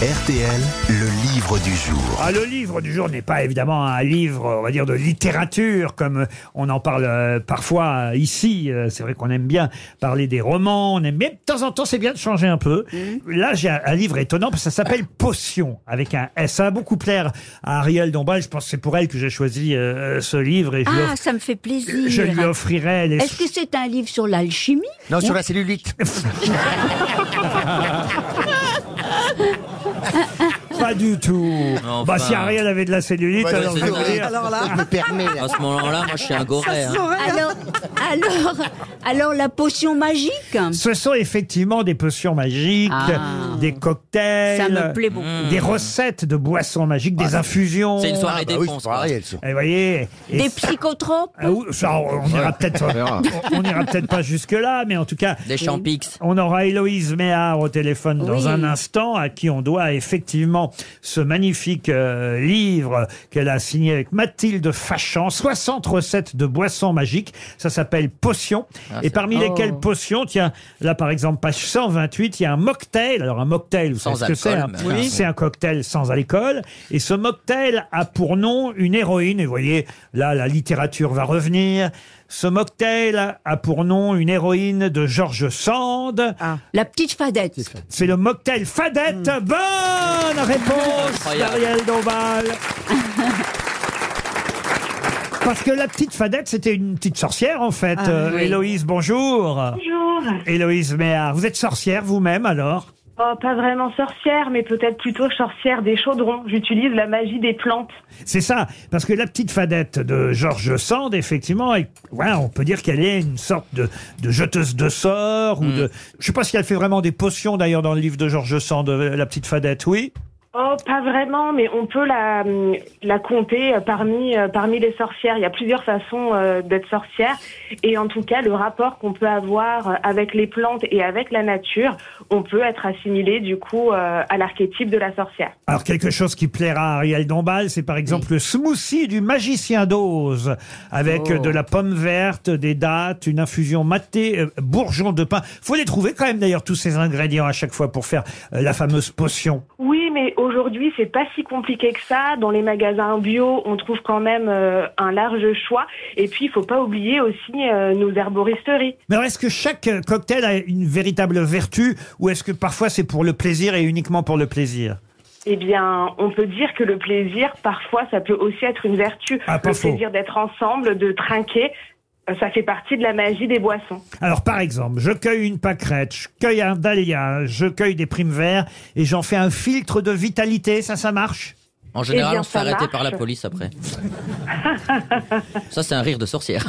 RTL, le livre du jour. Ah, le livre du jour n'est pas évidemment un livre, on va dire, de littérature, comme on en parle euh, parfois ici. Euh, C'est vrai qu'on aime bien parler des romans, on aime bien, de temps en temps, c'est bien de changer un peu. Là, j'ai un, un livre étonnant, parce que ça s'appelle Potion, avec un S. Ça va beaucoup plaire à Ariel Dombal, je pense que c'est pour elle que j'ai choisi euh, ce livre, et je, lui Ah, ça me fait plaisir. je lui offrirai les... Est-ce que c'est un livre sur l'alchimie Non, sur la cellulite. Pas du tout. Bah, si Ariel avait de la cellulite, Ouais, alors je vais ça. vous dire- Alors là, je me permets. là. À ce moment-là, moi, je suis un goret. hein. alors, alors, alors la potion magique? Ce sont effectivement des potions magiques, Ah. Des cocktails, Ça me plaît beaucoup. des recettes de boissons magiques, des infusions. C'est une soirée Ah bah. Et vous voyez, et Des psychotropes Ah ça, on ira peut-être, on, on ira peut-être pas jusque là, mais en tout cas, Des champix. on aura Héloïse Méard au téléphone dans Oui. un instant, à qui on doit effectivement ce magnifique euh, livre qu'elle a signé avec Mathilde Fachan, 60 recettes de boissons magiques. Ça s'appelle Potions. Ah, Et parmi Oh. lesquelles Potions, tiens, là par exemple, page 128, il y a un mocktail. Alors un mocktail, vous Sans savez ce que c'est alcool, hein mais- C'est un cocktail sans alcool. Et ce mocktail a pour nom une héroïne. Et vous voyez, là, la littérature va revenir. Ce mocktail a pour nom une héroïne de George Sand. La petite fadette. C'est le mocktail Fadette. Bonne réponse Incroyable. d'Ariel Dombal. Parce que la petite Fadette, c'était une petite sorcière, en fait. Euh, oui. Héloïse, bonjour. Bonjour. Héloïse Méard. Vous êtes sorcière vous-même, alors? Oh, pas vraiment sorcière, mais peut-être plutôt sorcière des chaudrons. J'utilise la magie des plantes. C'est ça, parce que la petite fadette de Georges Sand, effectivement, est- ouais, on peut dire qu'elle est une sorte de, de jeteuse de sorts, ou de... Je sais pas si elle fait vraiment des potions, d'ailleurs, dans le livre de Georges Sand, euh, la petite fadette, oui Oh, pas vraiment, mais on peut la, la compter euh, parmi, euh, parmi les sorcières. Il y a plusieurs façons euh, d'être sorcière. Et en tout cas, le rapport qu'on peut avoir avec les plantes et avec la nature, on peut être assimilé du coup euh, à l'archétype de la sorcière. Alors, quelque chose qui plaira à Ariel Dombal, c'est par exemple le smoothie du magicien d'Oz, avec euh, de la pomme verte, des dattes, une infusion matée, euh, bourgeons de pain. Faut les trouver quand même, d'ailleurs, tous ces ingrédients à chaque fois pour faire euh, la fameuse potion. Oui, mais aujourd'hui, c'est pas si compliqué que ça. Dans les magasins bio, on trouve quand même euh, un large choix. Et puis, il faut pas oublier aussi euh, nos herboristeries. Mais alors, est-ce que chaque euh, cocktail a une véritable vertu ou est-ce que parfois c'est pour le plaisir et uniquement pour le plaisir? Eh bien, on peut dire que le plaisir, parfois, ça peut aussi être une vertu. Ah, le plaisir d'être ensemble, de trinquer, ça fait partie de la magie des boissons. Alors, par exemple, je cueille une pâquerette, je cueille un dahlia, je cueille des primes verts et j'en fais un filtre de vitalité. Ça, ça marche? En général, Eh bien, on se fait ça arrêter par la police après. Ça, c'est un rire de sorcière.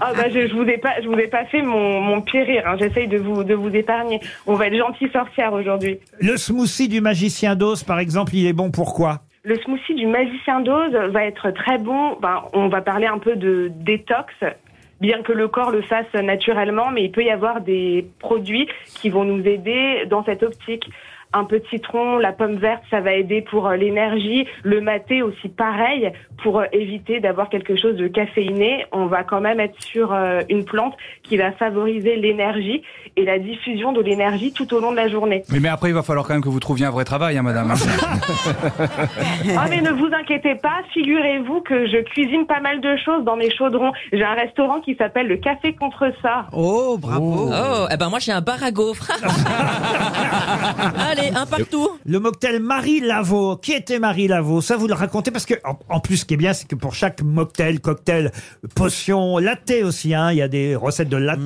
Ah bah, je, je vous ai pas, je vous ai pas fait mon, mon pire rire. hein. J'essaye de vous, de vous épargner. On va être gentil sorcière aujourd'hui. Le smoothie du magicien d'Oz, par exemple, il est bon pourquoi Le smoothie du magicien d'Oz va être très bon. Ben, on va parler un peu de détox, bien que le corps le fasse naturellement, mais il peut y avoir des produits qui vont nous aider dans cette optique. Un peu de citron, la pomme verte, ça va aider pour euh, l'énergie. Le maté aussi pareil, pour euh, éviter d'avoir quelque chose de caféiné. On va quand même être sur euh, une plante qui va favoriser l'énergie et la diffusion de l'énergie tout au long de la journée. Mais, mais après, il va falloir quand même que vous trouviez un vrai travail, hein, madame. Ah mais ne vous inquiétez pas, figurez-vous que je cuisine pas mal de choses dans mes chaudrons. J'ai un restaurant qui s'appelle le Café contre ça. Oh, bravo. Oh, eh ben moi, j'ai un bar à gaufres. Allez, un partout. Le mocktail Marie Laveau. Qui était Marie Laveau? Ça, vous le racontez parce que, en, en plus, ce qui est bien, c'est que pour chaque mocktail, cocktail, potion, latte aussi, hein, il y a des recettes de latte.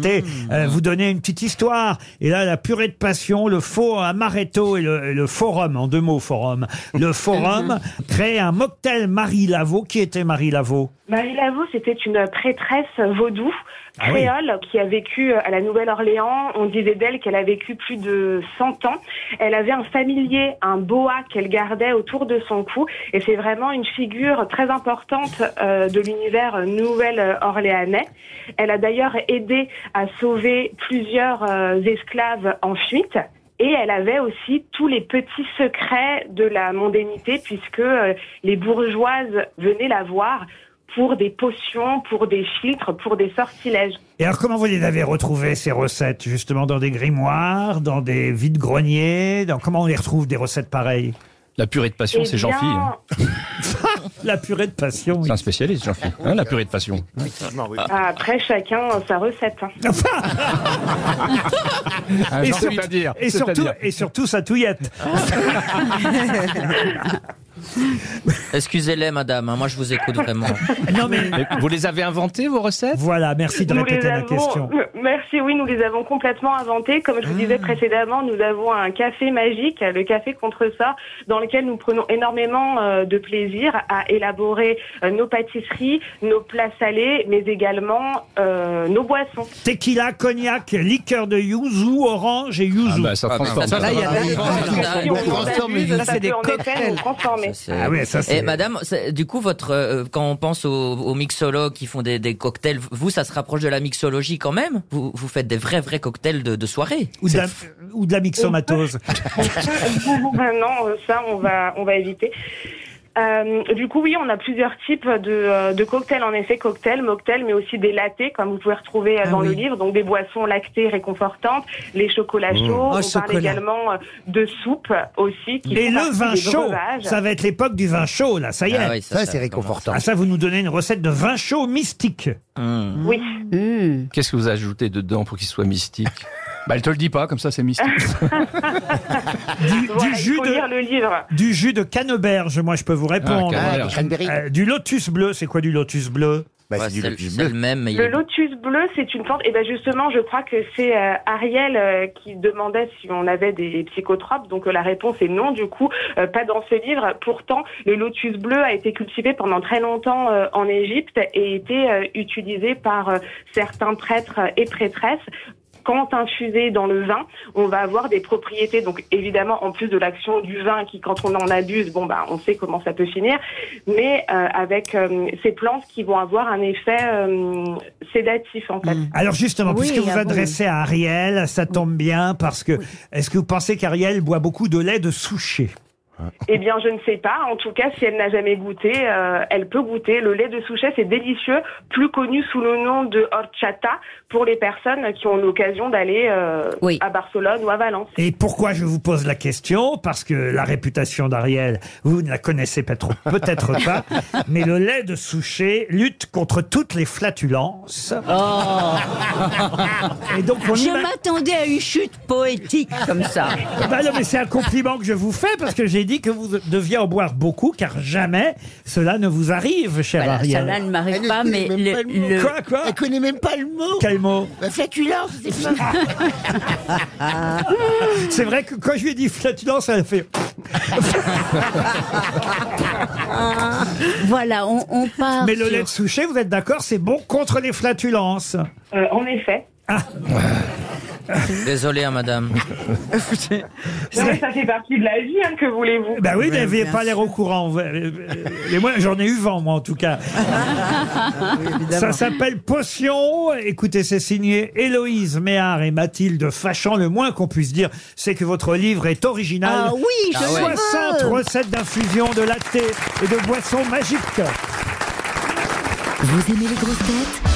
euh, vous donnez une petite histoire. Et là, la purée de passion, le faux amaretto et le, et le forum, en deux mots, forum. Le forum crée un mocktail Marie Laveau. Qui était Marie Laveau? Marie Laveau, c'était une prêtresse vaudou, Ah oui. créole, qui a vécu à la Nouvelle-Orléans. On disait d'elle qu'elle a vécu plus de 100 ans. Elle un familier, un boa qu'elle gardait autour de son cou. Et c'est vraiment une figure très importante euh, de l'univers nouvelle-orléanais. Elle a d'ailleurs aidé à sauver plusieurs euh, esclaves en fuite. Et elle avait aussi tous les petits secrets de la mondainité, puisque euh, les bourgeoises venaient la voir pour des potions, pour des filtres, pour des sortilèges. Et alors, comment vous les avez retrouvées, ces recettes Justement, dans des grimoires, dans des vides-greniers dans... Comment on les retrouve, des recettes pareilles? La purée de passion, Eh c'est Jean-Phi. bien, hein. La purée de passion. oui. C'est un spécialiste, Jean-Phi. Hein, la purée de passion. Après, chacun sa recette. hein. Ah, Et, Jean, sur- c'est-à-dire, et surtout, et surtout sa touillette. Excusez-les, madame, hein, moi je vous écoute vraiment. Non mais Mais Vous les avez inventés, vos recettes voilà, merci de Nous les répéter la avons, question. merci, oui, nous les avons complètement inventés. Comme je vous disais précédemment, nous avons un café magique, le café contre ça, dans lequel nous prenons énormément euh, de plaisir à élaborer euh, nos pâtisseries, nos plats salés, mais également euh, nos boissons. Tequila, cognac, liqueur de yuzu, orange et yuzu. Ah bah, ça Ah, transforme. ça, ça. ça, il y a ça, des- Ah, on transforme c'est cocktails. Ah oui, ça c'est. Et madame, c'est- du coup, votre euh, quand on pense aux, aux mixologues qui font des, des cocktails, vous, ça se rapproche de la mixologie quand même? Vous, vous faites des vrais, vrais cocktails de, de soirée Ou de, la, ou de la mixomatose. non, euh, ça, on va, on va éviter. Euh, du coup, oui, on a plusieurs types de, euh, de cocktails. En effet, cocktails, mocktails, mais aussi des lattés, comme vous pouvez retrouver euh, Ah dans le oui. livre. Donc, des boissons lactées réconfortantes, les chocolats chauds. Oh, on parle également euh, de soupe aussi. Qui Et le vin chaud, breuvages. ça va être l'époque du vin chaud, là, ça y est. Ah oui, Ça, c'est réconfortant. Ah ça, vous nous donnez une recette de vin chaud mystique. Oui. Hmm. Qu'est-ce que vous ajoutez dedans pour qu'il soit mystique? Bah, elle te le dit pas, comme ça, c'est mystique. Du, Voilà, du il jus faut lire de, le livre. du jus de canneberge, moi je peux vous répondre. Ah, Ah, cranberries. Euh, du lotus bleu, c'est quoi du lotus bleu? Bah, Ouais, c'est du c'est lotus c'est bleu. le même. mais il Le est- lotus bleu, c'est une plante. Et ben justement, je crois que c'est euh, Ariel euh, qui demandait si on avait des psychotropes. Donc euh, la réponse est non. Du coup, euh, pas dans ce livre. Pourtant, le lotus bleu a été cultivé pendant très longtemps euh, en Égypte et été euh, utilisé par euh, certains prêtres et prêtresses. Quand infusé dans le vin, on va avoir des propriétés. Donc évidemment, en plus de l'action du vin, qui quand on en abuse, bon bah on sait comment ça peut finir. Mais euh, avec euh, ces plantes qui vont avoir un effet euh, sédatif en fait. Alors justement, Oui, puisque vous bon. adressez à Ariel, ça tombe bien parce que est-ce que vous pensez qu'Ariel boit beaucoup de lait de souchet Eh bien, je ne sais pas. En tout cas, si elle n'a jamais goûté, euh, elle peut goûter. Le lait de souchet, c'est délicieux, plus connu sous le nom de horchata pour les personnes qui ont l'occasion d'aller euh, Oui. à Barcelone ou à Valence. Et pourquoi je vous pose la question? Parce que la réputation d'Ariel, vous ne la connaissez pas trop, peut-être pas, mais le lait de souchet lutte contre toutes les flatulences. Et donc on Je m'attendais à une chute poétique comme ça. Bah non, mais c'est un compliment que je vous fais parce que j'ai dit que vous deviez en boire beaucoup car jamais cela ne vous arrive, cher Voilà, ça Ariel. là ne m'arrive Elle pas, ne mais connaît même pas le mot. le, le- Quoi, quoi Elle connaît même pas le mot. Quel mot La flatulence, c'est pas. C'est vrai que quand je lui ai dit flatulence, elle a fait. voilà, on, on part. Mais le sur- lait de souchet, vous êtes d'accord, c'est bon contre les flatulences. Euh, en effet. Désolé, hein, madame. Non, mais ça fait partie de la vie, hein, que voulez-vous? Bah oui, Ouais, n'aviez bien pas l'air au courant. Vous- Et moi, j'en ai eu vent, moi, en tout cas. Ça s'appelle Potion. Écoutez, c'est signé Héloïse Méard et Mathilde Fachan. Le moins qu'on puisse dire, c'est que votre livre est original. Ah oui, je Ah ouais. le 60 veux. recettes d'infusion, de latte et de boissons magiques. Vous aimez les grosses têtes?